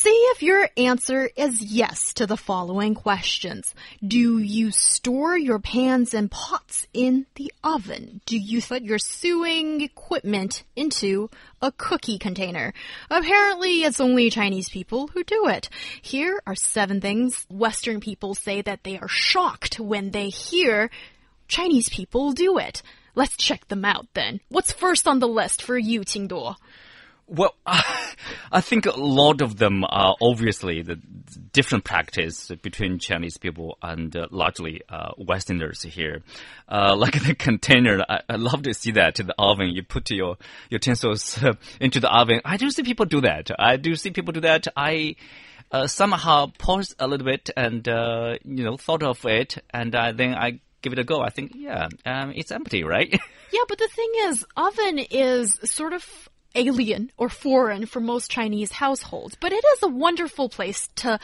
See if your answer is yes to the following questions. Do you store your pans and pots in the oven? Do you put your sewing equipment into a cookie container? Apparently, it's only Chinese people who do it. Here are seven things Western people say that they are shocked when they hear Chinese people do it. Let's check them out then. What's first on the list for you, Qingduo? Well, I think a lot of them are obviously the different practice between Chinese people and uh, largely uh, Westerners here. Uh, like the container, I, I, love to see that in the oven. You put your utensils uh, into the oven. I do see people do that. I do see people do that. I uh, somehow paused a little bit and uh, you know thought of it, and then I give it a go. I think, yeah, um, it's empty, right? yeah, but the thing is, oven is sort of alien or foreign for most Chinese households, but it is a wonderful place to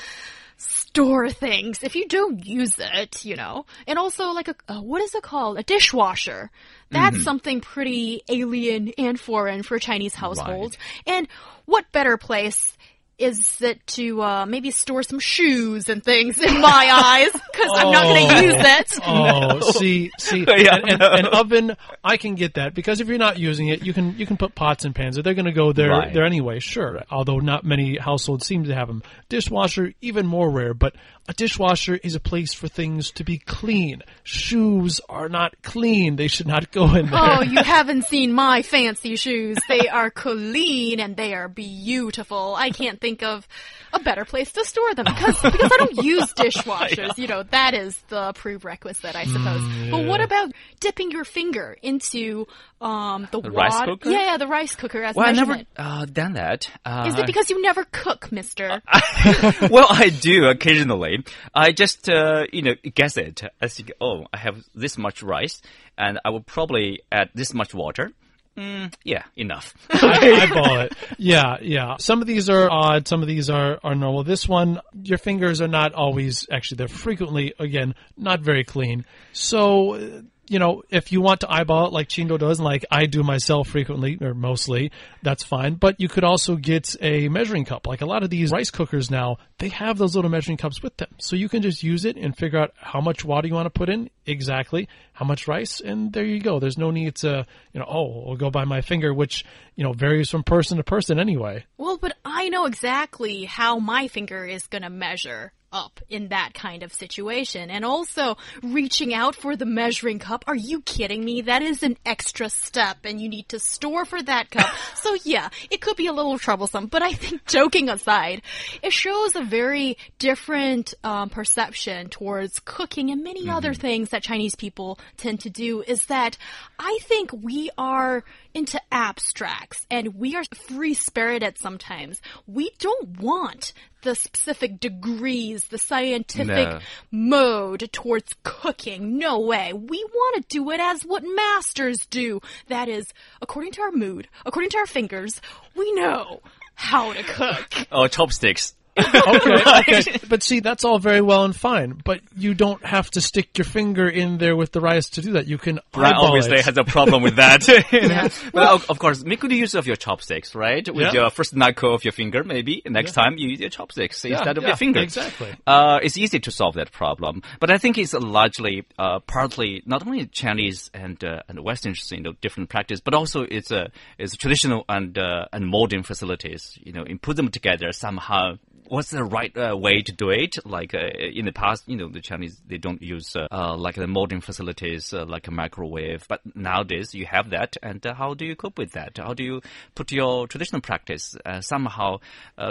store things if you don't use it, you know. And also like a uh, what is it called? A dishwasher. That's mm -hmm. something pretty alien and foreign for Chinese households. Right. And what better place is it to uh, maybe store some shoes and things in my eyes because oh. I'm not going to use it. Oh, no. see, see, yeah, an, no. an, oven, I can get that because if you're not using it, you can you can put pots and pans. They're going to go there right. there anyway. Sure, although not many households seem to have them. Dishwasher, even more rare, but a dishwasher is a place for things to be clean. Shoes are not clean. They should not go in there. Oh, you haven't seen my fancy shoes. They are clean and they are beautiful. I can't think of a better place to store them because because I don't use dishwashers. yeah. You know, that is the prerequisite, I suppose. Mm, yeah. But what about dipping your finger into um, the, the rice cooker? Yeah, yeah, the rice cooker as well, I've never uh, done that. Uh, is it because you never cook, Mister? well, I do occasionally. I just uh, you know guess it. I think, oh, I have this much rice, and I will probably add this much water. Mm, yeah, enough. I, ball it. Yeah, yeah. Some of these are odd. Some of these are, are normal. This one, your fingers are not always, actually, they're frequently, again, not very clean. So you know, if you want to eyeball it like Qingduo does, and like I do myself frequently or mostly, that's fine. But you could also get a measuring cup. Like a lot of these rice cookers now, they have those little measuring cups with them. So you can just use it and figure out how much water you want to put in exactly, how much rice, and there you go. There's no need to, you know, oh, I'll go by my finger, which, you know, varies from person to person anyway. Well, but I know exactly how my finger is going to measure up in that kind of situation. And also reaching out for the measuring cup. Are you kidding me? That is an extra step and you need to store for that cup. so yeah, it could be a little troublesome, but I think joking aside, it shows a very different um, perception towards cooking and many mm -hmm. other things that Chinese people tend to do is that I think we are into abstracts and we are free spirited sometimes. We don't want the specific degrees, the scientific no. mode towards cooking. No way. We want to do it as what masters do. That is, according to our mood, according to our fingers, we know how to cook. Oh, chopsticks okay, okay. But see, that's all very well and fine. But you don't have to stick your finger in there with the rice to do that. You can Right, obviously it. has a problem with that. yeah. Well, of, of, course, make good use of your chopsticks, right? With yeah. your first knuckle of your finger, maybe. Next yeah. time you use your chopsticks instead of your finger. Exactly. Uh, it's easy to solve that problem. But I think it's largely, uh, partly, not only Chinese and, uh, and Western, you know, different practice, but also it's a, it's a traditional and, uh, and modern facilities, you know, and put them together somehow what's the right uh, way to do it? Like uh, in the past, you know, the Chinese they don't use uh, uh like the modern facilities uh, like a microwave, but nowadays you have that. And uh, how do you cope with that? How do you put your traditional practice somehow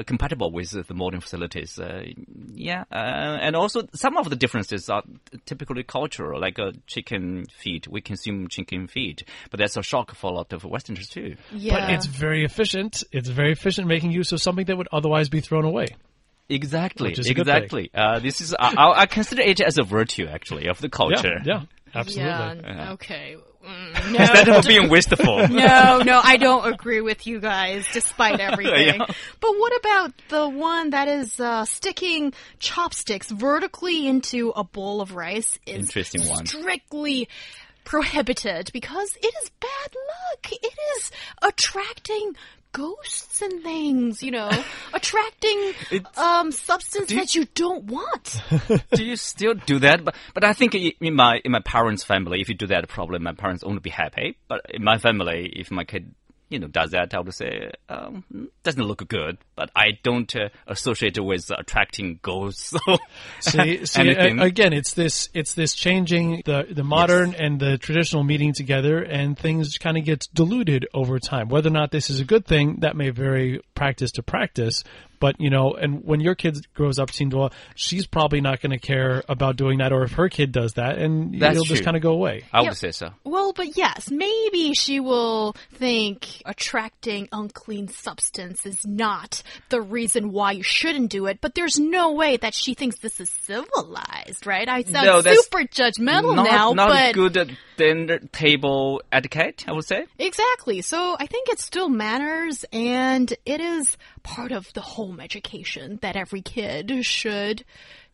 compatible with the modern facilities? yeah, and also some of the differences are typically cultural, like chicken feet. We consume chicken feet, but that's a shock for a lot of Westerners too. Yeah. But it's very efficient. It's very efficient making use of something that would otherwise be thrown away. Exactly, exactly. Uh, this is I, I, consider it as a virtue actually of the culture. Yeah, yeah. Absolutely. Yeah. Okay. Mm, Instead no. of being wasteful. no, no, I don't agree with you guys, despite everything. Yeah. But what about the one that is uh, sticking chopsticks vertically into a bowl of rice? Is Interesting one. Strictly prohibited because it is bad luck. It is attracting ghosts and things, you know, attracting It's- um substance you- that you don't want. do you still do that? But but I think in my in my parents' family, if you do that, probably my parents won't be happy. But in my family, if my kid you know does that, I would say um, doesn't look good. But I don't uh, associate it with attracting ghosts. So See, see again, it's this it's this changing the the modern and the traditional meeting together, and things kind of gets diluted over time. Whether or not this is a good thing, that may vary practice to practice. But you know, and when your kid grows up, seeing well, she's probably not going to care about doing that, or if her kid does that, and That's it'll just kind of go away. I would Yep. say so. Well, but yes, maybe she will think attracting unclean substance is not the reason why you shouldn't do it, but there's no way that she thinks this is civilized, right? I sound No, super judgmental not now, not but good at dinner table etiquette. I would say. exactly. So I think it's still manners and it is part of the home education that every kid should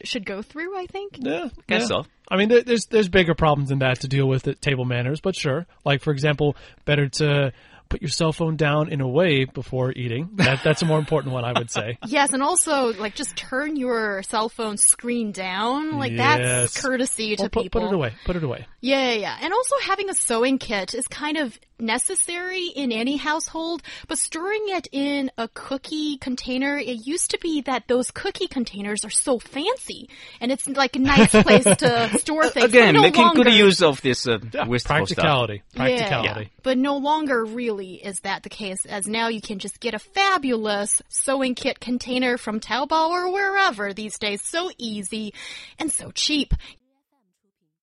should go through, I think. Yeah, Guess yeah. so. I mean, there, there's there's bigger problems than that to deal with at table manners, but sure. Like for example, better to put your cell phone down in a way before eating. That that's a more important one, I would say. Yes, and also like just turn your cell phone screen down. Like Yes. that's courtesy to Well, put, people. put it away. Put it away. Yeah, yeah, yeah. And also having a sewing kit is kind of necessary in any household, but storing it in a cookie container, it used to be that those cookie containers are so fancy and it's like a nice place to store things. Again, no making longer, good use of this uh, Yeah, wasteful stuff. practicality. Yeah, Practicality. But no longer really is that the case, as now you can just get a fabulous sewing kit container from Taobao or wherever these days. So easy and so cheap.